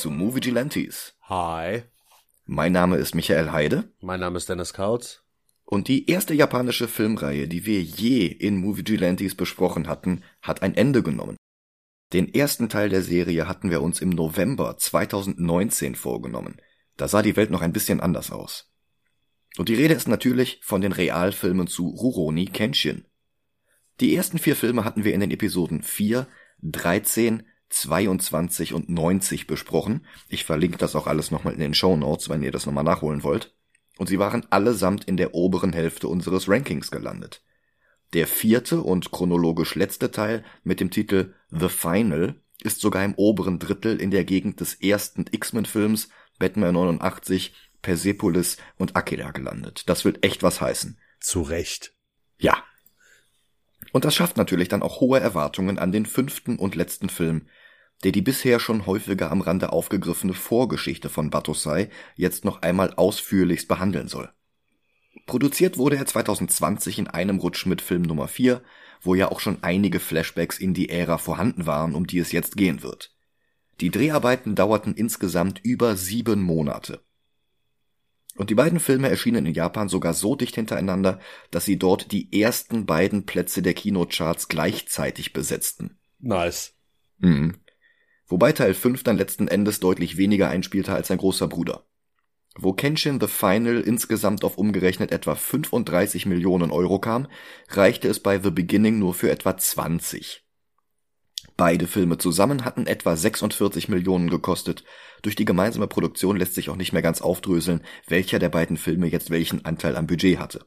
zu Movie Gelantes. Hi. Mein Name ist Michael Heide. Mein Name ist Dennis Kautz. Und die erste japanische Filmreihe, die wir je in Movie Gelantes besprochen hatten, hat ein Ende genommen. Den ersten Teil der Serie hatten wir uns im November 2019 vorgenommen. Da sah die Welt noch ein bisschen anders aus. Und die Rede ist natürlich von den Realfilmen zu Rurouni Kenshin. Die ersten vier Filme hatten wir in den Episoden 4, 13, 22 und 90 besprochen. Ich verlinke das auch alles nochmal in den Show Notes, wenn ihr das nochmal nachholen wollt. Und sie waren allesamt in der oberen Hälfte unseres Rankings gelandet. Der vierte und chronologisch letzte Teil mit dem Titel The Final ist sogar im oberen Drittel in der Gegend des ersten X-Men-Films Batman 89, Persepolis und Akira gelandet. Das wird echt was heißen. Zu Recht. Ja. Und das schafft natürlich dann auch hohe Erwartungen an den fünften und letzten Film, der die bisher schon häufiger am Rande aufgegriffene Vorgeschichte von Batosai jetzt noch einmal ausführlichst behandeln soll. Produziert wurde er 2020 in einem Rutsch mit Film Nummer 4, wo ja auch schon einige Flashbacks in die Ära vorhanden waren, um die es jetzt gehen wird. Die Dreharbeiten dauerten insgesamt über sieben Monate. Und die beiden Filme erschienen in Japan sogar so dicht hintereinander, dass sie dort die ersten beiden Plätze der Kinocharts gleichzeitig besetzten. Nice. Mhm. Wobei Teil 5 dann letzten Endes deutlich weniger einspielte als sein großer Bruder. Wo Kenshin The Final insgesamt auf umgerechnet etwa 35 Millionen Euro kam, reichte es bei The Beginning nur für etwa 20. Beide Filme zusammen hatten etwa 46 Millionen gekostet. Durch die gemeinsame Produktion lässt sich auch nicht mehr ganz aufdröseln, welcher der beiden Filme jetzt welchen Anteil am Budget hatte.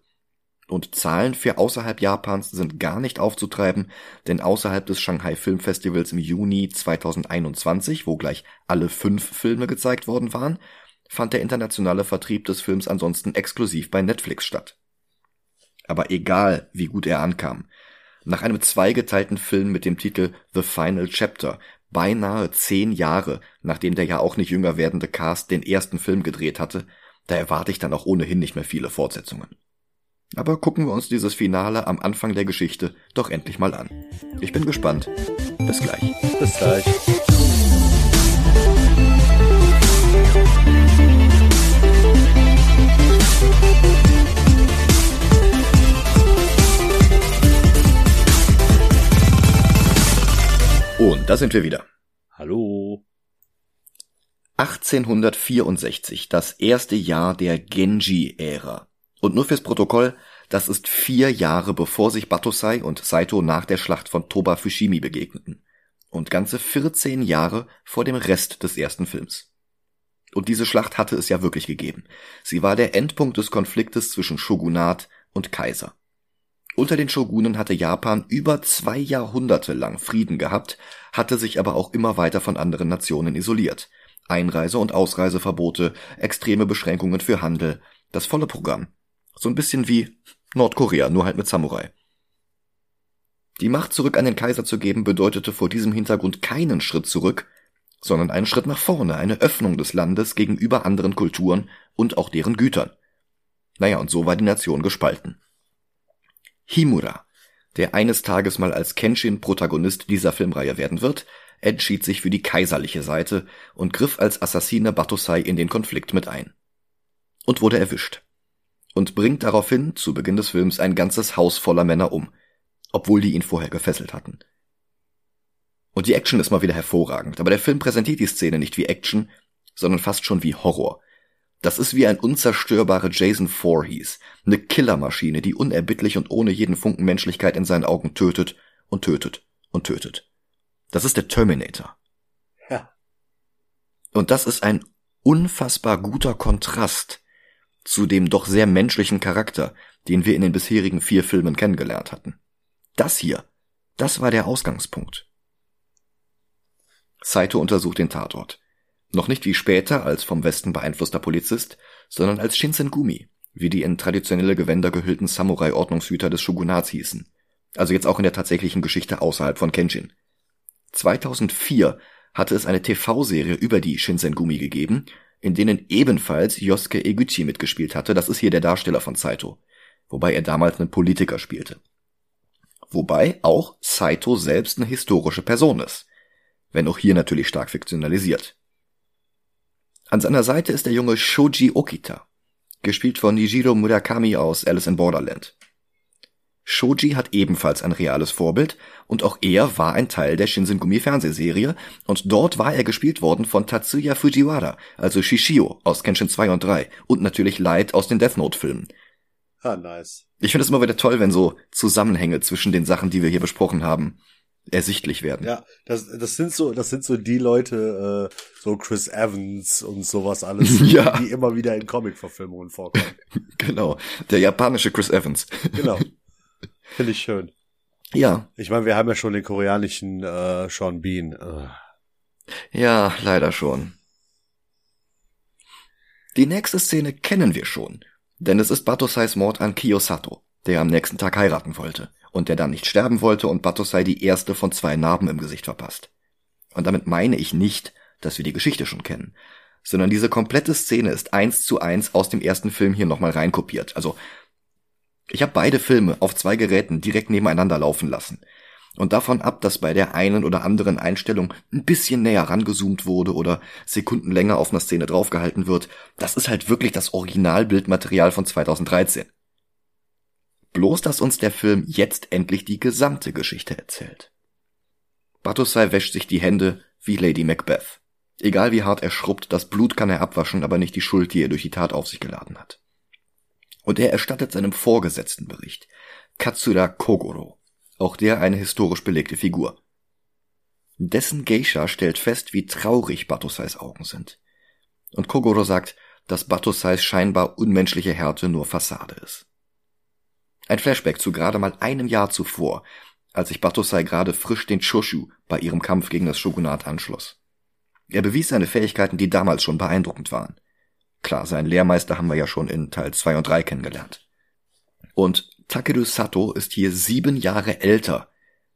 Und Zahlen für außerhalb Japans sind gar nicht aufzutreiben, denn außerhalb des Shanghai Filmfestivals im Juni 2021, wo gleich alle fünf Filme gezeigt worden waren, fand der internationale Vertrieb des Films ansonsten exklusiv bei Netflix statt. Aber egal, wie gut er ankam, nach einem zweigeteilten Film mit dem Titel The Final Chapter, beinahe zehn Jahre, nachdem der ja auch nicht jünger werdende Cast den ersten Film gedreht hatte, da erwarte ich dann auch ohnehin nicht mehr viele Fortsetzungen. Aber gucken wir uns dieses Finale am Anfang der Geschichte doch endlich mal an. Ich bin gespannt. Bis gleich. Bis gleich. Und da sind wir wieder. Hallo. 1864, das erste Jahr der Genji-Ära. Und nur fürs Protokoll, das ist vier Jahre bevor sich Batosai und Saito nach der Schlacht von Toba Fushimi begegneten. Und ganze 14 Jahre vor dem Rest des ersten Films. Und diese Schlacht hatte es ja wirklich gegeben. Sie war der Endpunkt des Konfliktes zwischen Shogunat und Kaiser. Unter den Shogunen hatte Japan über zwei Jahrhunderte lang Frieden gehabt, hatte sich aber auch immer weiter von anderen Nationen isoliert. Einreise- und Ausreiseverbote, extreme Beschränkungen für Handel, das volle Programm. So ein bisschen wie Nordkorea, nur halt mit Samurai. Die Macht zurück an den Kaiser zu geben bedeutete vor diesem Hintergrund keinen Schritt zurück, sondern einen Schritt nach vorne, eine Öffnung des Landes gegenüber anderen Kulturen und auch deren Gütern. Naja, und so war die Nation gespalten. Himura, der eines Tages mal als Kenshin Protagonist dieser Filmreihe werden wird, entschied sich für die kaiserliche Seite und griff als Assassine Batosai in den Konflikt mit ein. Und wurde erwischt. Und bringt daraufhin zu Beginn des Films ein ganzes Haus voller Männer um, obwohl die ihn vorher gefesselt hatten. Und die Action ist mal wieder hervorragend, aber der Film präsentiert die Szene nicht wie Action, sondern fast schon wie Horror. Das ist wie ein unzerstörbarer Jason Voorhees, eine Killermaschine, die unerbittlich und ohne jeden Funken Menschlichkeit in seinen Augen tötet und tötet und tötet. Das ist der Terminator. Ja. Und das ist ein unfassbar guter Kontrast zu dem doch sehr menschlichen Charakter, den wir in den bisherigen vier Filmen kennengelernt hatten. Das hier, das war der Ausgangspunkt. Saito untersucht den Tatort. Noch nicht wie später als vom Westen beeinflusster Polizist, sondern als Shinsengumi, wie die in traditionelle Gewänder gehüllten Samurai-Ordnungshüter des Shogunats hießen. Also jetzt auch in der tatsächlichen Geschichte außerhalb von Kenshin. 2004 hatte es eine TV-Serie über die Shinsengumi gegeben, in denen ebenfalls Yosuke Eguchi mitgespielt hatte. Das ist hier der Darsteller von Saito. Wobei er damals einen Politiker spielte. Wobei auch Saito selbst eine historische Person ist. Wenn auch hier natürlich stark fiktionalisiert. An seiner Seite ist der junge Shoji Okita, gespielt von Nijiro Murakami aus Alice in Borderland. Shoji hat ebenfalls ein reales Vorbild und auch er war ein Teil der Shinsengumi Fernsehserie und dort war er gespielt worden von Tatsuya Fujiwara, also Shishio aus Kenshin 2 und 3 und natürlich Light aus den Death Note Filmen. Ah, nice. Ich finde es immer wieder toll, wenn so Zusammenhänge zwischen den Sachen, die wir hier besprochen haben, ersichtlich werden. Ja, das, das sind so, das sind so die Leute, äh, so Chris Evans und sowas alles, Ja. die immer wieder in Comic-Verfilmungen vorkommen. Genau, der japanische Chris Evans. Genau. Finde ich schön. Ja, Ich meine, wir haben ja schon den koreanischen äh, Sean Bean. Äh. ja, leider schon. Die nächste Szene kennen wir schon, denn es ist Batosais Mord an Kiyosato, der am nächsten Tag heiraten wollte und der dann nicht sterben wollte und Batosai die erste von zwei Narben im Gesicht verpasst. Und damit meine ich nicht, dass wir die Geschichte schon kennen, sondern diese komplette Szene ist eins zu eins aus dem ersten Film hier nochmal reinkopiert. Also, ich habe beide Filme auf zwei Geräten direkt nebeneinander laufen lassen. Und davon ab, dass bei der einen oder anderen Einstellung ein bisschen näher rangezoomt wurde oder Sekunden länger auf einer Szene draufgehalten wird, das ist halt wirklich das Originalbildmaterial von 2013. Bloß, dass uns der Film jetzt endlich die gesamte Geschichte erzählt. Batosai wäscht sich die Hände wie Lady Macbeth. Egal wie hart er schrubbt, das Blut kann er abwaschen, aber nicht die Schuld, die er durch die Tat auf sich geladen hat. Und er erstattet seinem Vorgesetzten Bericht, Katsura Kogoro, auch der eine historisch belegte Figur. Dessen Geisha stellt fest, wie traurig Batosais Augen sind. Und Kogoro sagt, dass Batosais scheinbar unmenschliche Härte nur Fassade ist. Ein Flashback zu gerade mal einem Jahr zuvor, als sich Batosai gerade frisch den Choshu bei ihrem Kampf gegen das Shogunat anschloss. Er bewies seine Fähigkeiten, die damals schon beeindruckend waren. Klar, seinen Lehrmeister haben wir ja schon in Teil 2 und 3 kennengelernt. Und Takeru Sato ist hier sieben Jahre älter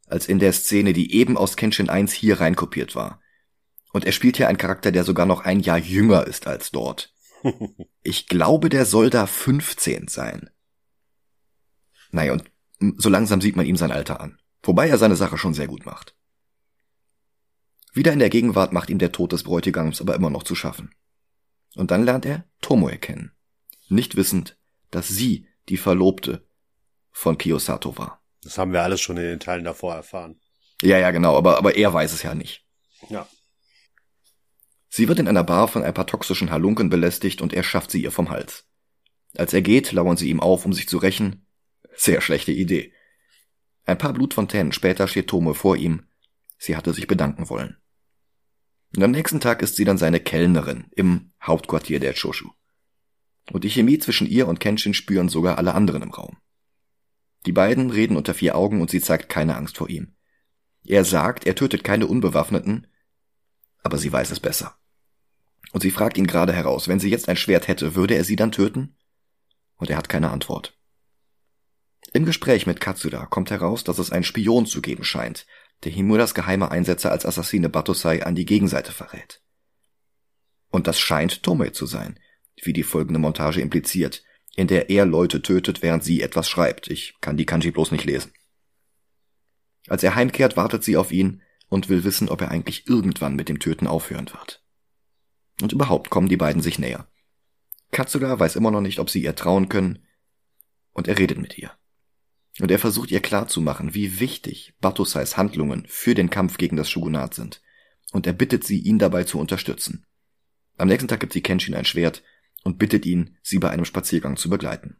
als in der Szene, die eben aus Kenshin 1 hier reinkopiert war. Und er spielt hier einen Charakter, der sogar noch ein Jahr jünger ist als dort. Ich glaube, der soll da 15 sein. Naja, und so langsam sieht man ihm sein Alter an. Wobei er seine Sache schon sehr gut macht. Wieder in der Gegenwart macht ihm der Tod des Bräutigams aber immer noch zu schaffen. Und dann lernt er Tomoe kennen. Nicht wissend, dass sie die Verlobte von Kiyosato war. Das haben wir alles schon in den Teilen davor erfahren. Ja, ja, genau, aber, aber er weiß es ja nicht. Ja. Sie wird in einer Bar von ein paar toxischen Halunken belästigt und er schafft sie ihr vom Hals. Als er geht, lauern sie ihm auf, um sich zu rächen. Sehr schlechte Idee. Ein paar Blutfontänen später steht Tome vor ihm. Sie hatte sich bedanken wollen. Und am nächsten Tag ist sie dann seine Kellnerin im Hauptquartier der Choshu. Und die Chemie zwischen ihr und Kenshin spüren sogar alle anderen im Raum. Die beiden reden unter vier Augen und sie zeigt keine Angst vor ihm. Er sagt, er tötet keine Unbewaffneten, aber sie weiß es besser. Und sie fragt ihn gerade heraus, wenn sie jetzt ein Schwert hätte, würde er sie dann töten? Und er hat keine Antwort. Im Gespräch mit Katsura kommt heraus, dass es einen Spion zu geben scheint, der Himuras geheime Einsätze als Assassine Batosai an die Gegenseite verrät. Und das scheint Tomei zu sein, wie die folgende Montage impliziert, in der er Leute tötet, während sie etwas schreibt. Ich kann die Kanji bloß nicht lesen. Als er heimkehrt, wartet sie auf ihn und will wissen, ob er eigentlich irgendwann mit dem Töten aufhören wird. Und überhaupt kommen die beiden sich näher. Katsura weiß immer noch nicht, ob sie ihr trauen können, und er redet mit ihr. Und er versucht ihr klarzumachen, wie wichtig Batosais Handlungen für den Kampf gegen das Shogunat sind. Und er bittet sie, ihn dabei zu unterstützen. Am nächsten Tag gibt sie Kenshin ein Schwert und bittet ihn, sie bei einem Spaziergang zu begleiten.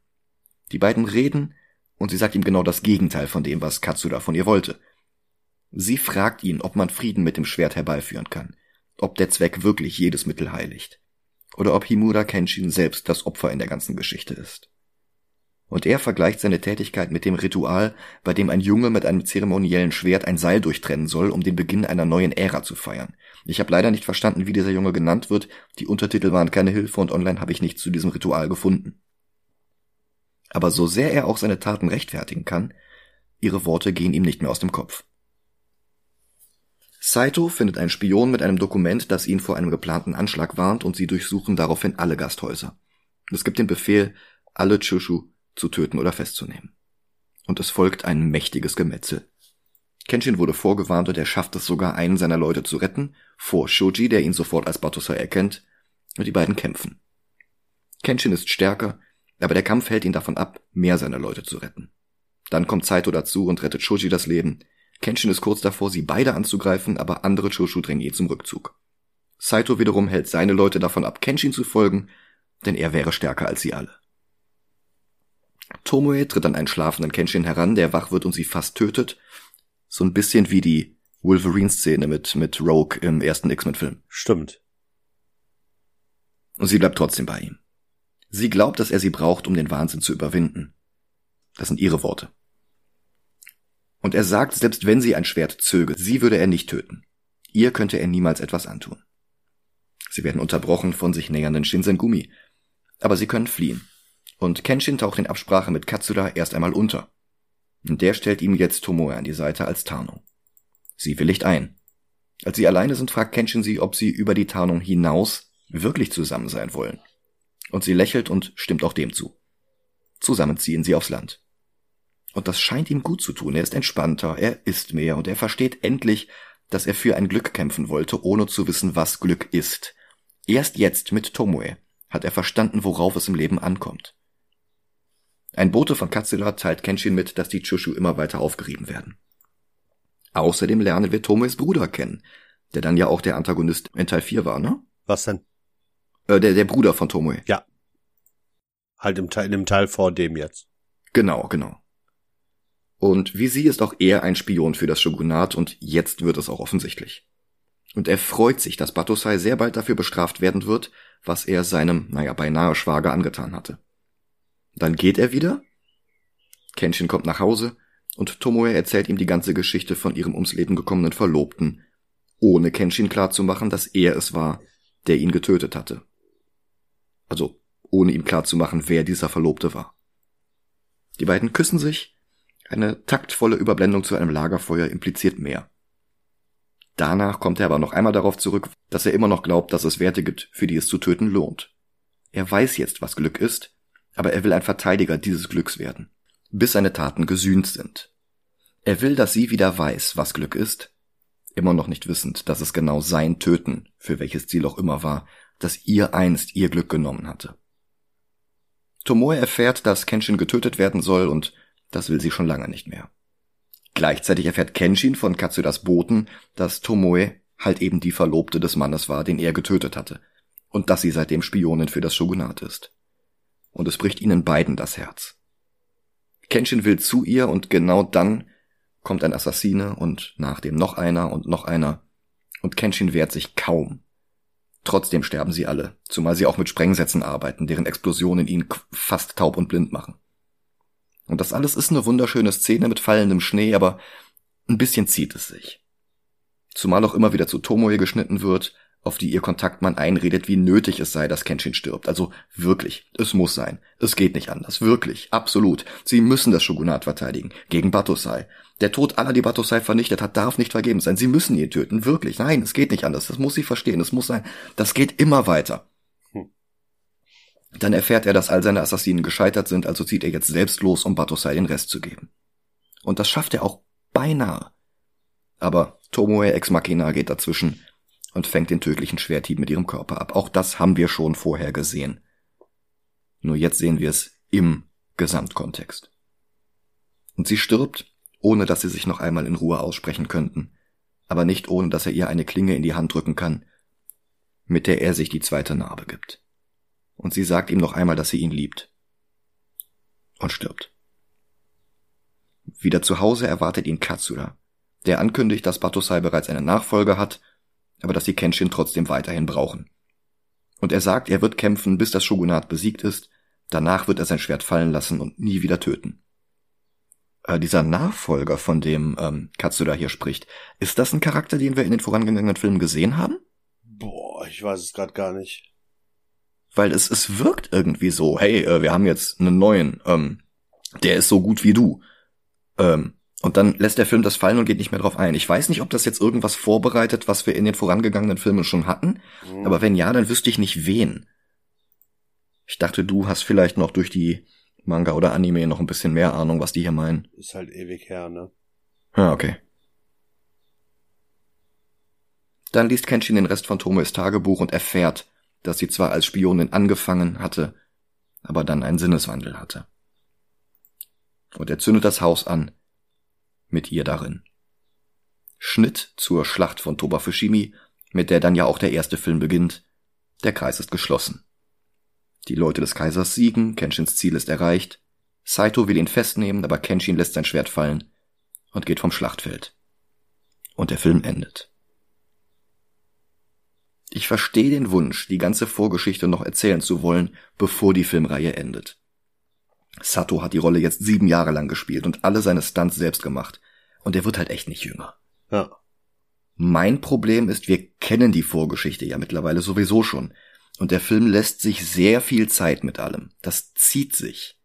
Die beiden reden und sie sagt ihm genau das Gegenteil von dem, was Katsura von ihr wollte. Sie fragt ihn, ob man Frieden mit dem Schwert herbeiführen kann, ob der Zweck wirklich jedes Mittel heiligt, oder ob Himura Kenshin selbst das Opfer in der ganzen Geschichte ist. Und er vergleicht seine Tätigkeit mit dem Ritual, bei dem ein Junge mit einem zeremoniellen Schwert ein Seil durchtrennen soll, um den Beginn einer neuen Ära zu feiern. Ich habe leider nicht verstanden, wie dieser Junge genannt wird, die Untertitel waren keine Hilfe und online habe ich nichts zu diesem Ritual gefunden. Aber so sehr er auch seine Taten rechtfertigen kann, ihre Worte gehen ihm nicht mehr aus dem Kopf. Saito findet einen Spion mit einem Dokument, das ihn vor einem geplanten Anschlag warnt und sie durchsuchen daraufhin alle Gasthäuser. Es gibt den Befehl, alle Chushu zu töten oder festzunehmen. Und es folgt ein mächtiges Gemetzel. Kenshin wurde vorgewarnt und er schafft es sogar, einen seiner Leute zu retten, vor Shoji, der ihn sofort als Batosai erkennt, und die beiden kämpfen. Kenshin ist stärker, aber der Kampf hält ihn davon ab, mehr seiner Leute zu retten. Dann kommt Saito dazu und rettet Shoji das Leben. Kenshin ist kurz davor, sie beide anzugreifen, aber andere Choshu drängen ihn zum Rückzug. Saito wiederum hält seine Leute davon ab, Kenshin zu folgen, denn er wäre stärker als sie alle. Tomoe tritt an einen schlafenden Kenshin heran, der wach wird und sie fast tötet. So ein bisschen wie die Wolverine-Szene mit, mit Rogue im ersten X-Men-Film. Stimmt. Und sie bleibt trotzdem bei ihm. Sie glaubt, dass er sie braucht, um den Wahnsinn zu überwinden. Das sind ihre Worte. Und er sagt, selbst wenn sie ein Schwert zöge, sie würde er nicht töten. Ihr könnte er niemals etwas antun. Sie werden unterbrochen von sich nähernden Shinsengumi. Aber sie können fliehen. Und Kenshin taucht in Absprache mit Katsura erst einmal unter. Und der stellt ihm jetzt Tomoe an die Seite als Tarnung. Sie willigt ein. Als sie alleine sind, fragt Kenshin sie, ob sie über die Tarnung hinaus wirklich zusammen sein wollen. Und sie lächelt und stimmt auch dem zu. Zusammen ziehen sie aufs Land. Und das scheint ihm gut zu tun. Er ist entspannter, er isst mehr und er versteht endlich, dass er für ein Glück kämpfen wollte, ohne zu wissen, was Glück ist. Erst jetzt mit Tomoe hat er verstanden, worauf es im Leben ankommt. Ein Bote von Katsura teilt Kenshin mit, dass die Chushu immer weiter aufgerieben werden. Außerdem lernen wir Tomoes Bruder kennen, der dann ja auch der Antagonist in Teil 4 war, ne? Was denn? Äh, der, der Bruder von Tomoe. Ja. Halt im Teil, in dem Teil vor dem jetzt. Genau, genau. Und wie sie ist auch er ein Spion für das Shogunat und jetzt wird es auch offensichtlich. Und er freut sich, dass Batosai sehr bald dafür bestraft werden wird, was er seinem, naja, beinahe Schwager angetan hatte. Dann geht er wieder. Kenshin kommt nach Hause und Tomoe erzählt ihm die ganze Geschichte von ihrem ums Leben gekommenen Verlobten, ohne Kenshin klarzumachen, dass er es war, der ihn getötet hatte. Also ohne ihm klarzumachen, wer dieser Verlobte war. Die beiden küssen sich, eine taktvolle Überblendung zu einem Lagerfeuer impliziert mehr. Danach kommt er aber noch einmal darauf zurück, dass er immer noch glaubt, dass es Werte gibt, für die es zu töten lohnt. Er weiß jetzt, was Glück ist, aber er will ein Verteidiger dieses Glücks werden, bis seine Taten gesühnt sind. Er will, dass sie wieder weiß, was Glück ist, immer noch nicht wissend, dass es genau sein Töten, für welches Ziel auch immer war, das ihr einst ihr Glück genommen hatte. Tomoe erfährt, dass Kenshin getötet werden soll und das will sie schon lange nicht mehr. Gleichzeitig erfährt Kenshin von Katsudas Boten, dass Tomoe halt eben die Verlobte des Mannes war, den er getötet hatte, und dass sie seitdem Spionin für das Shogunat ist. Und es bricht ihnen beiden das Herz. Kenshin will zu ihr und genau dann kommt ein Assassine und nach dem noch einer und noch einer und Kenshin wehrt sich kaum. Trotzdem sterben sie alle, zumal sie auch mit Sprengsätzen arbeiten, deren Explosionen ihn fast taub und blind machen. Und das alles ist eine wunderschöne Szene mit fallendem Schnee, aber ein bisschen zieht es sich. Zumal auch immer wieder zu Tomoe geschnitten wird, auf die ihr Kontaktmann einredet, wie nötig es sei, dass Kenshin stirbt. Also wirklich, es muss sein. Es geht nicht anders. Wirklich, absolut. Sie müssen das Shogunat verteidigen. Gegen Batosai. Der Tod aller, die Batosai vernichtet hat, darf nicht vergebens sein. Sie müssen ihn töten. Wirklich. Nein, es geht nicht anders. Das muss sie verstehen. Es muss sein. Das geht immer weiter. Dann erfährt er, dass all seine Assassinen gescheitert sind, also zieht er jetzt selbst los, um Batosai den Rest zu geben. Und das schafft er auch beinahe. Aber Tomoe Ex Machina geht dazwischen und fängt den tödlichen Schwerthieb mit ihrem Körper ab. Auch das haben wir schon vorher gesehen. Nur jetzt sehen wir es im Gesamtkontext. Und sie stirbt, ohne dass sie sich noch einmal in Ruhe aussprechen könnten, aber nicht ohne dass er ihr eine Klinge in die Hand drücken kann, mit der er sich die zweite Narbe gibt und sie sagt ihm noch einmal, dass sie ihn liebt. Und stirbt. Wieder zu Hause erwartet ihn Katsura, der ankündigt, dass Batosai bereits einen Nachfolger hat, aber dass sie Kenshin trotzdem weiterhin brauchen. Und er sagt, er wird kämpfen, bis das Shogunat besiegt ist, danach wird er sein Schwert fallen lassen und nie wieder töten. Äh, dieser Nachfolger, von dem ähm, Katsura hier spricht, ist das ein Charakter, den wir in den vorangegangenen Filmen gesehen haben? Boah, ich weiß es gerade gar nicht weil es, es wirkt irgendwie so, hey, äh, wir haben jetzt einen neuen, ähm, der ist so gut wie du. Ähm, und dann lässt der Film das fallen und geht nicht mehr drauf ein. Ich weiß nicht, ob das jetzt irgendwas vorbereitet, was wir in den vorangegangenen Filmen schon hatten, mhm. aber wenn ja, dann wüsste ich nicht wen. Ich dachte, du hast vielleicht noch durch die Manga oder Anime noch ein bisschen mehr Ahnung, was die hier meinen. Ist halt ewig her, ne? Ja, okay. Dann liest Kenshin den Rest von Tomoes Tagebuch und erfährt, dass sie zwar als Spionin angefangen hatte, aber dann einen Sinneswandel hatte. Und er zündet das Haus an, mit ihr darin. Schnitt zur Schlacht von Toba Fushimi, mit der dann ja auch der erste Film beginnt. Der Kreis ist geschlossen. Die Leute des Kaisers siegen, Kenshins Ziel ist erreicht. Saito will ihn festnehmen, aber Kenshin lässt sein Schwert fallen und geht vom Schlachtfeld. Und der Film endet. Ich verstehe den Wunsch, die ganze Vorgeschichte noch erzählen zu wollen, bevor die Filmreihe endet. Sato hat die Rolle jetzt sieben Jahre lang gespielt und alle seine Stunts selbst gemacht. Und er wird halt echt nicht jünger. Ja. Mein Problem ist, wir kennen die Vorgeschichte ja mittlerweile sowieso schon. Und der Film lässt sich sehr viel Zeit mit allem. Das zieht sich.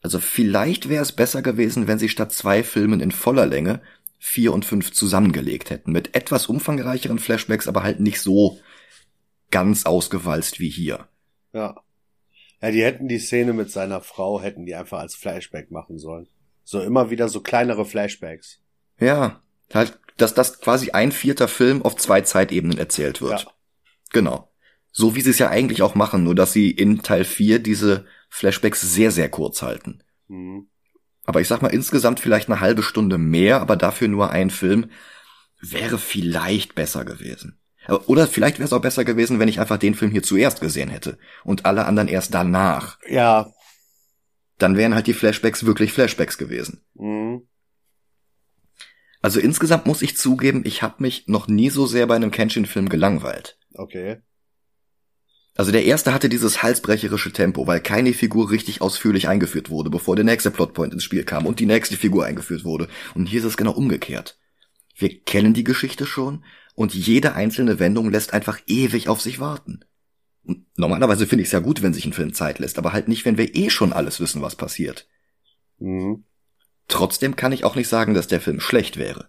Also vielleicht wäre es besser gewesen, wenn sie statt zwei Filmen in voller Länge vier und fünf zusammengelegt hätten. Mit etwas umfangreicheren Flashbacks, aber halt nicht so ganz ausgewalzt wie hier. Ja. Ja, die hätten die Szene mit seiner Frau, hätten die einfach als Flashback machen sollen. So immer wieder so kleinere Flashbacks. Ja, halt, dass das quasi ein vierter Film auf zwei Zeitebenen erzählt wird. Ja. Genau. So wie sie es ja eigentlich auch machen, nur dass sie in Teil 4 diese Flashbacks sehr, sehr kurz halten. Mhm. Aber ich sag mal, insgesamt vielleicht eine halbe Stunde mehr, aber dafür nur ein Film, wäre vielleicht besser gewesen. Oder vielleicht wäre es auch besser gewesen, wenn ich einfach den Film hier zuerst gesehen hätte und alle anderen erst danach. Ja. Dann wären halt die Flashbacks wirklich Flashbacks gewesen. Mhm. Also insgesamt muss ich zugeben, ich habe mich noch nie so sehr bei einem Kenshin-Film gelangweilt. Okay. Also der erste hatte dieses halsbrecherische Tempo, weil keine Figur richtig ausführlich eingeführt wurde, bevor der nächste Plotpoint ins Spiel kam und die nächste Figur eingeführt wurde. Und hier ist es genau umgekehrt. Wir kennen die Geschichte schon und jede einzelne Wendung lässt einfach ewig auf sich warten. Und normalerweise finde ich es ja gut, wenn sich ein Film Zeit lässt, aber halt nicht, wenn wir eh schon alles wissen, was passiert. Mhm. Trotzdem kann ich auch nicht sagen, dass der Film schlecht wäre.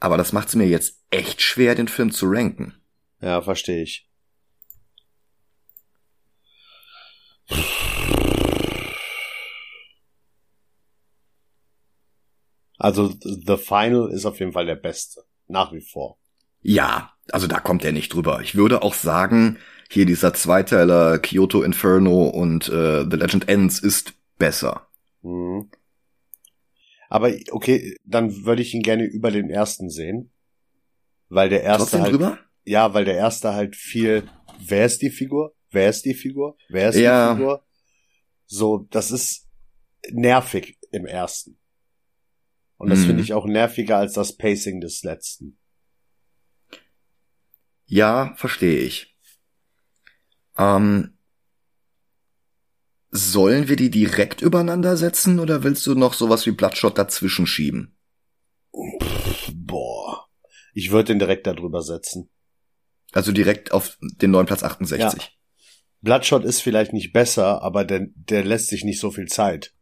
Aber das macht es mir jetzt echt schwer, den Film zu ranken. Ja, verstehe ich. Also The Final ist auf jeden Fall der beste. Nach wie vor. Ja, also da kommt er nicht drüber. Ich würde auch sagen, hier dieser Zweiteiler Kyoto Inferno und äh, The Legend Ends ist besser. Mhm. Aber okay, dann würde ich ihn gerne über den ersten sehen. Weil der erste Trotzdem halt, drüber? ja, weil der erste halt viel, wer ist die Figur? Wer ist die Figur? Wer ist Ja. die Figur? So, das ist nervig im ersten. Und das Mhm. finde ich auch nerviger als das Pacing des letzten. Ja, verstehe ich. Ähm, sollen wir die direkt übereinander setzen oder willst du noch sowas wie Bloodshot dazwischen schieben? Boah. Ich würde den direkt darüber setzen. Also direkt auf den neuen Platz 68. Bloodshot ist vielleicht nicht besser, aber der, der lässt sich nicht so viel Zeit.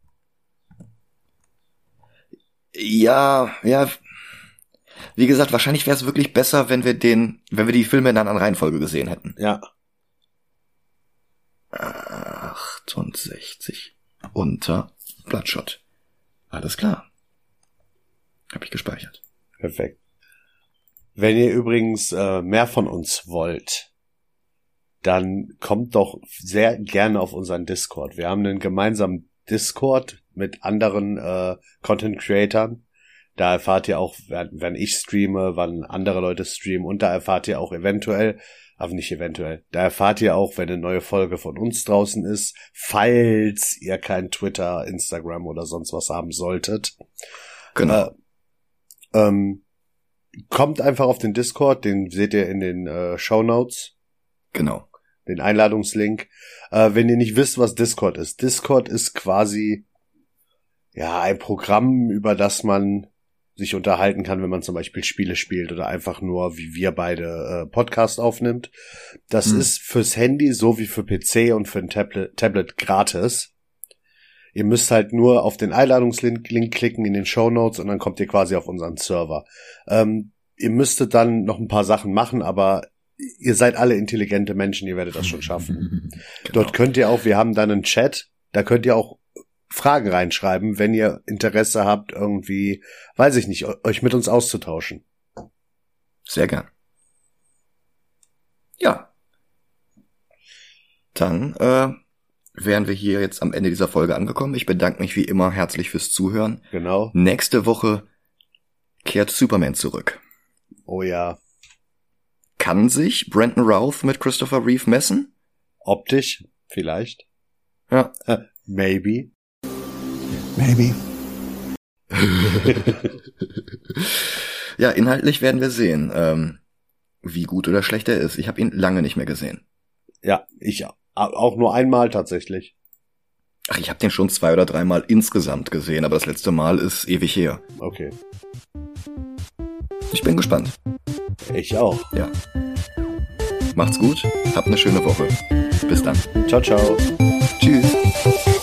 Ja, ja. Wie gesagt, wahrscheinlich wäre es wirklich besser, wenn wir den, wenn wir die Filme in einer anderen Reihenfolge gesehen hätten. Ja. 68 unter Bloodshot. Alles klar. Hab ich gespeichert. Perfekt. Wenn ihr übrigens äh, mehr von uns wollt, dann kommt doch sehr gerne auf unseren Discord. Wir haben einen gemeinsamen Discord mit anderen äh, Content Creatern. Da erfahrt ihr auch, wenn, wenn ich streame, wann andere Leute streamen und da erfahrt ihr auch eventuell, aber nicht eventuell, da erfahrt ihr auch, wenn eine neue Folge von uns draußen ist, falls ihr kein Twitter, Instagram oder sonst was haben solltet. Genau. Äh, ähm, kommt einfach auf den Discord, den seht ihr in den äh, Show Notes, Genau. den Einladungslink. Äh, wenn ihr nicht wisst, was Discord ist, Discord ist quasi ja ein Programm, über das man sich unterhalten kann, wenn man zum Beispiel Spiele spielt oder einfach nur, wie wir beide, äh, Podcast aufnimmt. Das Hm. ist fürs Handy so wie für PC und für ein Tablet, Tablet gratis. Ihr müsst halt nur auf den Einladungslink Link klicken in den Show Notes und dann kommt ihr quasi auf unseren Server. Ähm, ihr müsstet dann noch ein paar Sachen machen, aber ihr seid alle intelligente Menschen, ihr werdet das schon schaffen. Genau. Dort könnt ihr auch, wir haben dann einen Chat, da könnt ihr auch Fragen reinschreiben, wenn ihr Interesse habt, irgendwie, weiß ich nicht, euch mit uns auszutauschen. Sehr gern. Ja. Dann äh, wären wir hier jetzt am Ende dieser Folge angekommen. Ich bedanke mich wie immer herzlich fürs Zuhören. Genau. Nächste Woche kehrt Superman zurück. Oh ja. Kann sich Brandon Routh mit Christopher Reeve messen? Optisch, vielleicht. Ja. Äh, maybe. Maybe. ja, inhaltlich werden wir sehen, ähm, wie gut oder schlecht er ist. Ich habe ihn lange nicht mehr gesehen. Ja, ich auch nur einmal tatsächlich. Ach, ich habe den schon zwei oder dreimal insgesamt gesehen, aber das letzte Mal ist ewig her. Okay. Ich bin gespannt. Ich auch. Ja. Macht's gut, habt eine schöne Woche. Bis dann. Ciao, ciao. Tschüss.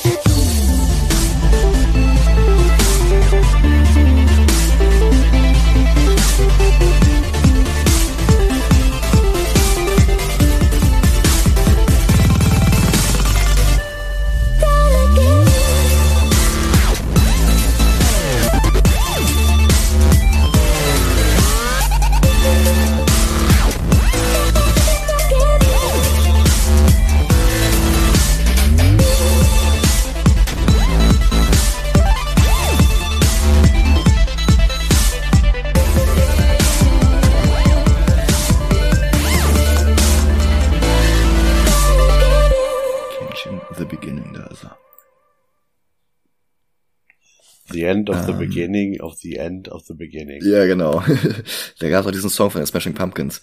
End of the Ähm. beginning of the end of the beginning. Ja, genau. da gab's auch diesen Song von den Smashing Pumpkins.